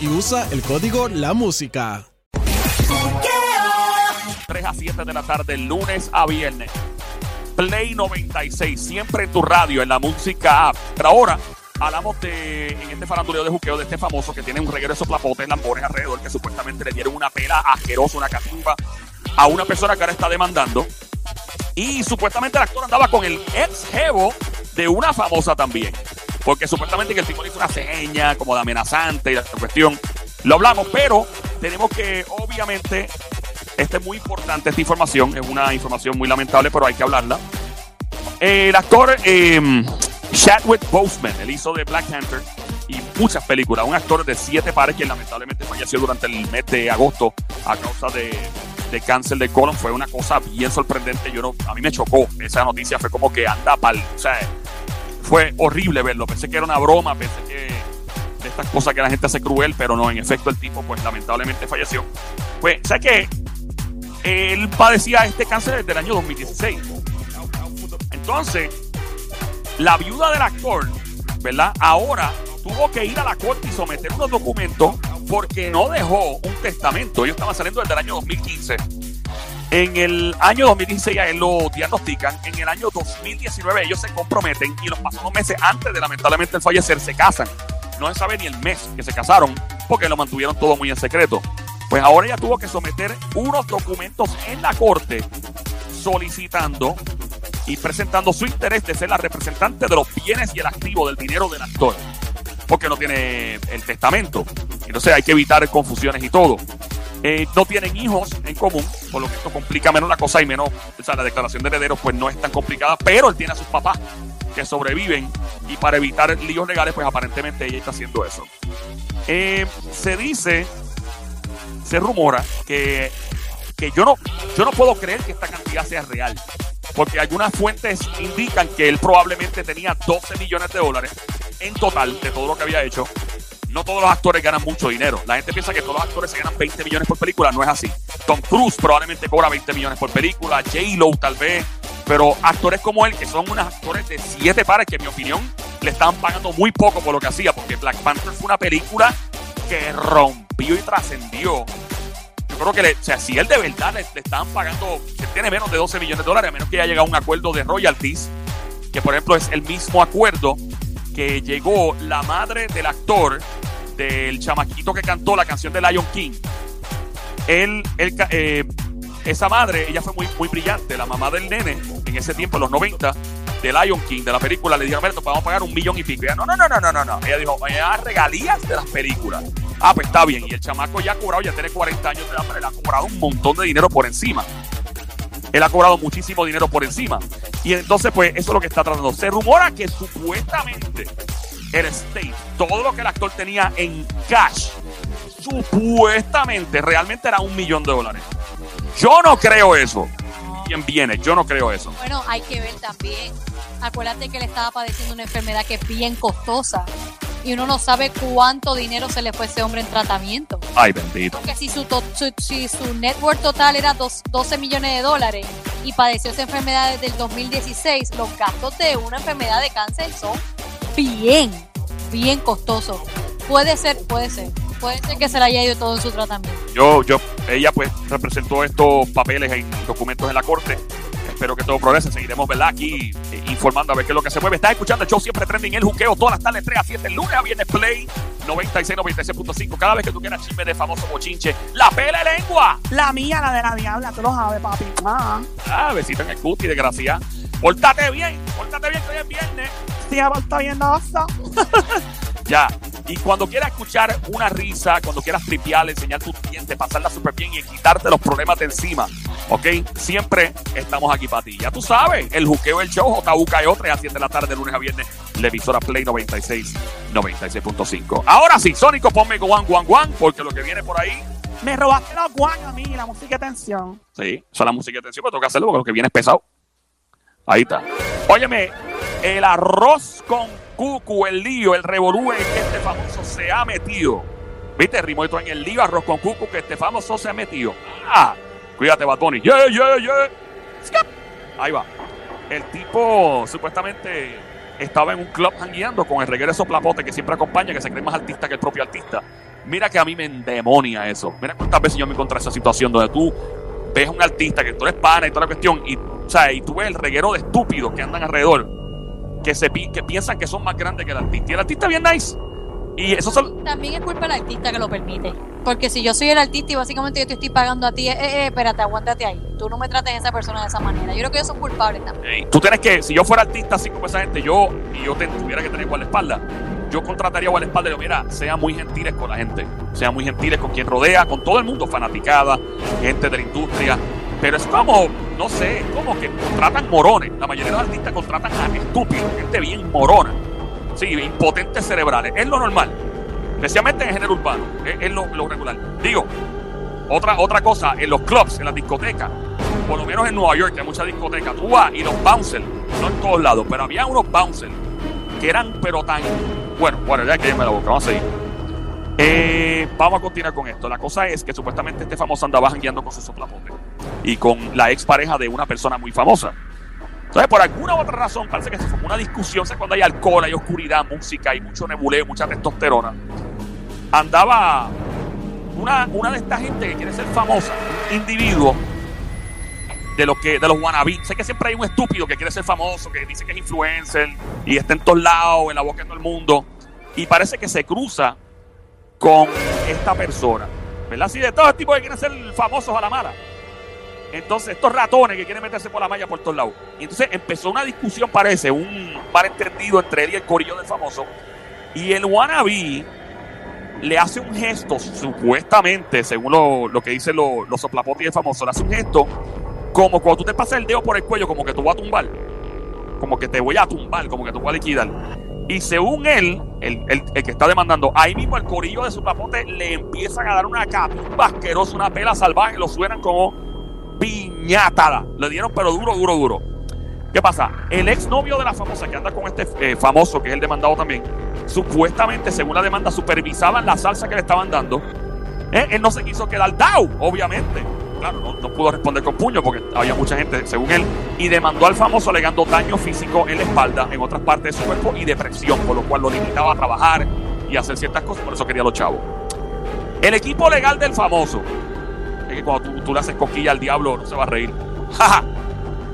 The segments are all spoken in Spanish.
Y usa el código La Música. 3 a 7 de la tarde, lunes a viernes. Play 96, siempre en tu radio, en la música app. Pero ahora hablamos de, en este faranduleo de juqueo, de este famoso que tiene un reguero de soplapotes, lambones alrededor, que supuestamente le dieron una pela asquerosa, una catumba a una persona que ahora está demandando. Y supuestamente el actor andaba con el ex jevo de una famosa también. Porque supuestamente que el tipo le hizo una seña como de amenazante y la cuestión. Lo hablamos, pero tenemos que, obviamente, esta es muy importante, esta información. Es una información muy lamentable, pero hay que hablarla. El actor eh, Chadwick Boseman, él hizo de Black Panther y muchas películas. Un actor de siete pares que lamentablemente falleció durante el mes de agosto a causa de, de cáncer de colon. Fue una cosa bien sorprendente. Yo no, a mí me chocó esa noticia. Fue como que anda pal. O sea, fue horrible verlo. Pensé que era una broma, pensé que de estas cosas que la gente hace cruel, pero no, en efecto el tipo pues lamentablemente falleció. Pues, ¿sabes qué? Él padecía este cáncer desde el año 2016. Entonces, la viuda del actor, ¿verdad? Ahora tuvo que ir a la corte y someter unos documentos porque no dejó un testamento. Ellos estaban saliendo desde el año 2015. En el año 2016 a él lo diagnostican. En el año 2019 ellos se comprometen y los pasados meses antes de lamentablemente el fallecer se casan. No se sabe ni el mes que se casaron porque lo mantuvieron todo muy en secreto. Pues ahora ella tuvo que someter unos documentos en la corte solicitando y presentando su interés de ser la representante de los bienes y el activo del dinero del actor. Porque no tiene el testamento. Entonces hay que evitar confusiones y todo. Eh, no tienen hijos en común, por lo que esto complica menos la cosa y menos, o sea, la declaración de herederos pues no es tan complicada, pero él tiene a sus papás que sobreviven y para evitar líos legales pues aparentemente ella está haciendo eso. Eh, se dice, se rumora que, que yo, no, yo no puedo creer que esta cantidad sea real, porque algunas fuentes indican que él probablemente tenía 12 millones de dólares en total de todo lo que había hecho no todos los actores ganan mucho dinero. La gente piensa que todos los actores se ganan 20 millones por película. No es así. Tom Cruise probablemente cobra 20 millones por película. J-Lo tal vez. Pero actores como él, que son unos actores de siete pares, que en mi opinión le estaban pagando muy poco por lo que hacía. Porque Black Panther fue una película que rompió y trascendió. Yo creo que, le, o sea, si él de verdad le, le estaban pagando, que tiene menos de 12 millones de dólares, a menos que haya llegado a un acuerdo de royalties, que por ejemplo es el mismo acuerdo que llegó la madre del actor, del chamaquito que cantó la canción de Lion King. Él, él eh, esa madre, ella fue muy, muy brillante, la mamá del nene, en ese tiempo, en los 90, de Lion King, de la película, le dijeron, vamos a pagar un millón y pico. ella, no, no, no, no, no, no, no. Ella dijo, ella regalías de las películas. Ah, pues está bien. Y el chamaco ya ha cobrado, ya tiene 40 años de edad, pero él ha cobrado un montón de dinero por encima. Él ha cobrado muchísimo dinero por encima. Y entonces, pues, eso es lo que está tratando. Se rumora que supuestamente el state, todo lo que el actor tenía en cash, supuestamente, realmente era un millón de dólares. Yo no creo eso. ¿Quién viene? Yo no creo eso. Bueno, hay que ver también. Acuérdate que él estaba padeciendo una enfermedad que es bien costosa. Y uno no sabe cuánto dinero se le fue a ese hombre en tratamiento. Ay, bendito. Porque si su, to- su- si su net worth total era dos- 12 millones de dólares y padeció esa enfermedad desde el 2016, los gastos de una enfermedad de cáncer son bien, bien costosos. Puede ser, puede ser. Puede ser que se le haya ido todo en su tratamiento. Yo, yo, ella pues representó estos papeles en documentos en la corte. espero que todo progrese. Seguiremos, ¿verdad? Aquí eh, informando a ver qué es lo que se mueve. Estás escuchando el show siempre trending, el juqueo, todas las tardes 3 a 7, lunes a viernes, Play 96, 96.5. Cada vez que tú quieras chisme de famoso bochinche, la pele lengua. La mía, la de la diabla, tú lo sabes, papi. Ah, Ah, besito en el cuti, desgracia. Pórtate bien, pórtate bien que hoy es viernes. Está bien. Ya. Y cuando quieras escuchar una risa, cuando quieras tripear, enseñar tus dientes, pasarla súper bien y quitarte los problemas de encima, ¿ok? Siempre estamos aquí para ti. Ya tú sabes, el juqueo del show, JUKEO, 3 a 7 de la tarde, de lunes a viernes, la emisora Play 96, 96.5. Ahora sí, Sónico, ponme guan, guan, guan, porque lo que viene por ahí, Me robaste los guan a mí, la música de tensión. sí, son la música de atención, pero tengo que hacerlo porque lo que viene es pesado. Ahí está. Óyeme, el arroz con cucu, el lío, el revolú en que este famoso se ha metido. ¿Viste, Rimoito? En el lío arroz con cucu que este famoso se ha metido. Ah, cuídate, Bad Bunny. Yeah, yeah, yeah. Ahí va. El tipo supuestamente estaba en un club jangueando con el regreso plapote que siempre acompaña, que se cree más artista que el propio artista. Mira que a mí me endemonia eso. Mira cuántas veces yo me encontré en esa situación donde tú ves a un artista que tú eres pana y toda la cuestión, y, o sea, y tú ves el reguero de estúpidos que andan alrededor, que, se, pi- que piensan que son más grandes que el artista. Y el artista es bien nice. Y eso son, También es culpa del artista que lo permite. Porque si yo soy el artista y básicamente yo te estoy pagando a ti, eh, eh, espérate, aguántate ahí. Tú no me trates a esa persona de esa manera. Yo creo que ellos son culpables también. Ey, tú tienes que, si yo fuera artista así como esa gente, yo, y yo te- tuviera que tener guardaespaldas, yo contrataría guardaespaldas y digo, mira, sean muy gentiles con la gente, sean muy gentiles con quien rodea, con todo el mundo, fanaticada, gente de la industria. Pero es como, no sé, es como que contratan morones. La mayoría de los artistas contratan a estúpidos, gente bien morona. Sí, impotentes cerebrales. Es lo normal. Especialmente en el género urbano. Es, lo, lo regular. Digo, otra, otra cosa, en los clubs, en las discotecas, por lo menos en Nueva York, hay muchas discotecas, tú vas y los bouncers, no en todos lados, pero había unos bouncers que eran pero tan. Bueno, bueno, ya que me la boca, vamos a seguir. Eh, vamos a continuar con esto. La cosa es que supuestamente este famoso andaba jangueando con su soplapote y con la expareja de una persona muy famosa. Entonces, por alguna u otra razón, parece que se formó una discusión, ¿sabes? cuando hay alcohol, hay oscuridad, música, hay mucho nebuleo, mucha testosterona. Andaba una, una de estas gente que quiere ser famosa, un individuo de los que de los. Sé que siempre hay un estúpido que quiere ser famoso, que dice que es influencer y está en todos lados, en la boca de todo el mundo. Y parece que se cruza con esta persona. ¿Verdad? Así de todos los tipos que quieren ser famosos a la mala. Entonces, estos ratones que quieren meterse por la malla por todos lados. Y entonces empezó una discusión, parece, un malentendido entre él y el corillo del famoso. Y el wannabe le hace un gesto, supuestamente, según lo, lo que dicen los, los soplapotes del famoso, le hace un gesto como cuando tú te pasas el dedo por el cuello, como que te voy a tumbar. Como que te voy a tumbar, como que te voy a liquidar. Y según él, el, el- el que está demandando, ahí mismo el corillo de su papote le empiezan a dar una capimba asquerosa, una pela salvaje, lo suenan como piñatada. Le dieron pero duro, duro, duro. ¿Qué pasa? El exnovio de la famosa que anda con este eh, famoso, que es el demandado también, supuestamente, según la demanda, supervisaban la salsa que le estaban dando. Eh, Él no se quiso quedar down, obviamente. Claro, no, no pudo responder con puño porque había mucha gente, según él, y demandó al famoso alegando daño físico en la espalda, en otras partes de su cuerpo y depresión, por lo cual lo limitaba a trabajar y hacer ciertas cosas, por eso quería los chavos. El equipo legal del famoso, que cuando tú, tú le haces coquilla al diablo, no se va a reír. Jaja.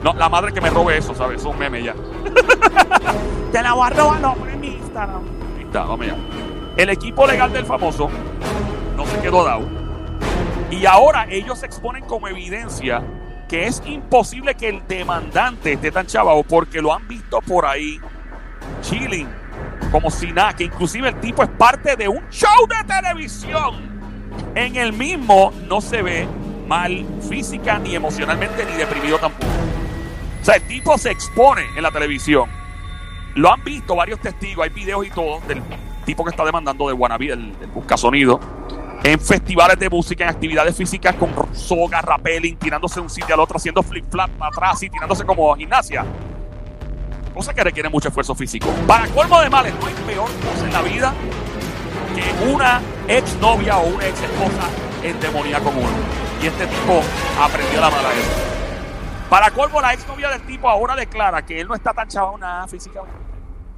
No, la madre que me robe eso, ¿sabes? Es un meme ya. Te la voy a robar, no, en mi Instagram. Ahí está, vamos allá. El equipo legal del famoso no se quedó dado. Y ahora ellos se exponen como evidencia que es imposible que el demandante esté tan chavado porque lo han visto por ahí chilling, como si nada, que inclusive el tipo es parte de un show de televisión. En el mismo no se ve mal física ni emocionalmente ni deprimido tampoco. O sea, el tipo se expone en la televisión. Lo han visto varios testigos, hay videos y todo del tipo que está demandando de Wannabe, el, el buscasonido, en festivales de música, en actividades físicas con soga, rappelling, tirándose de un sitio al otro, haciendo flip-flap atrás y tirándose como gimnasia. Cosa que requiere mucho esfuerzo físico. Para colmo de males, no hay peor cosa en la vida que una ex novia o una ex esposa endemoniada con uno. Y este tipo aprendió la mala eso. Para colmo, la ex novia del tipo ahora declara que él no está tan chavado nada físicamente.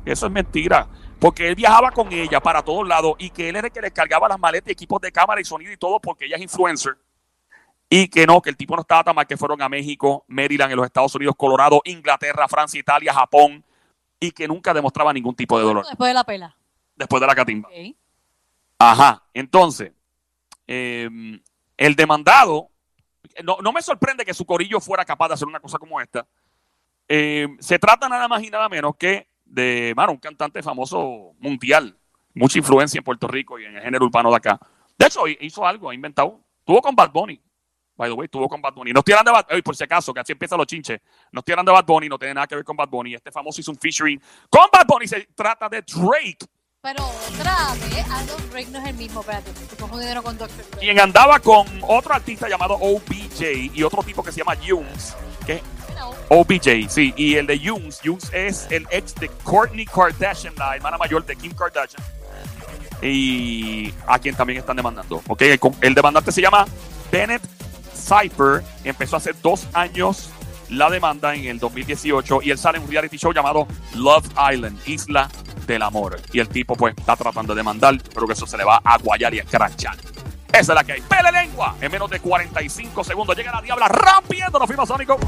Eso es mentira. Porque él viajaba con ella para todos lados y que él era el que le cargaba las maletas y equipos de cámara y sonido y todo porque ella es influencer. y que no, que el tipo no estaba tan mal, que fueron a México, Maryland, en los Estados Unidos, Colorado, Inglaterra, Francia, Italia, Japón, y que nunca demostraba ningún tipo de dolor Después de la pela. después de la catimba. Ajá, entonces, eh, el demandado, no, no me sorprende que su corillo fuera capaz de hacer una cosa como esta. Eh, se trata nada más y nada menos que de, mano, un cantante famoso mundial, mucha influencia en Puerto Rico y en el género urbano de acá. De hecho, hi- hizo algo, ha inventado, tuvo con Bad Bunny. By the way, tuvo con Bad Bunny. No estoy hablando de Bad Bunny, por si acaso, que así empiezan los chinches. No estoy hablando de Bad Bunny, no tiene nada que ver con Bad Bunny. Este famoso hizo un featuring con Bad Bunny. Se trata de Drake. Pero otra vez, Adam Drake no es el mismo, espérate, estoy confundiendo con Dr. Dre. quien andaba con otro artista llamado OBJ y otro tipo que se llama Jungs, que OBJ, sí, y el de Jungs, Jungs es el ex de Kourtney Kardashian, la hermana mayor de Kim Kardashian, y a quien también están demandando, ¿ok? El, el demandante se llama Bennett Cypher, empezó hace dos años la demanda en el 2018 y él sale en un reality show llamado Love Island, Isla del Amor, y el tipo pues está tratando de demandar, pero que eso se le va a guayar y a escrachar. Esa es la que hay. Pele lengua. En menos de 45 segundos llega la diabla rompiendo. Nos fuimos, Sónico.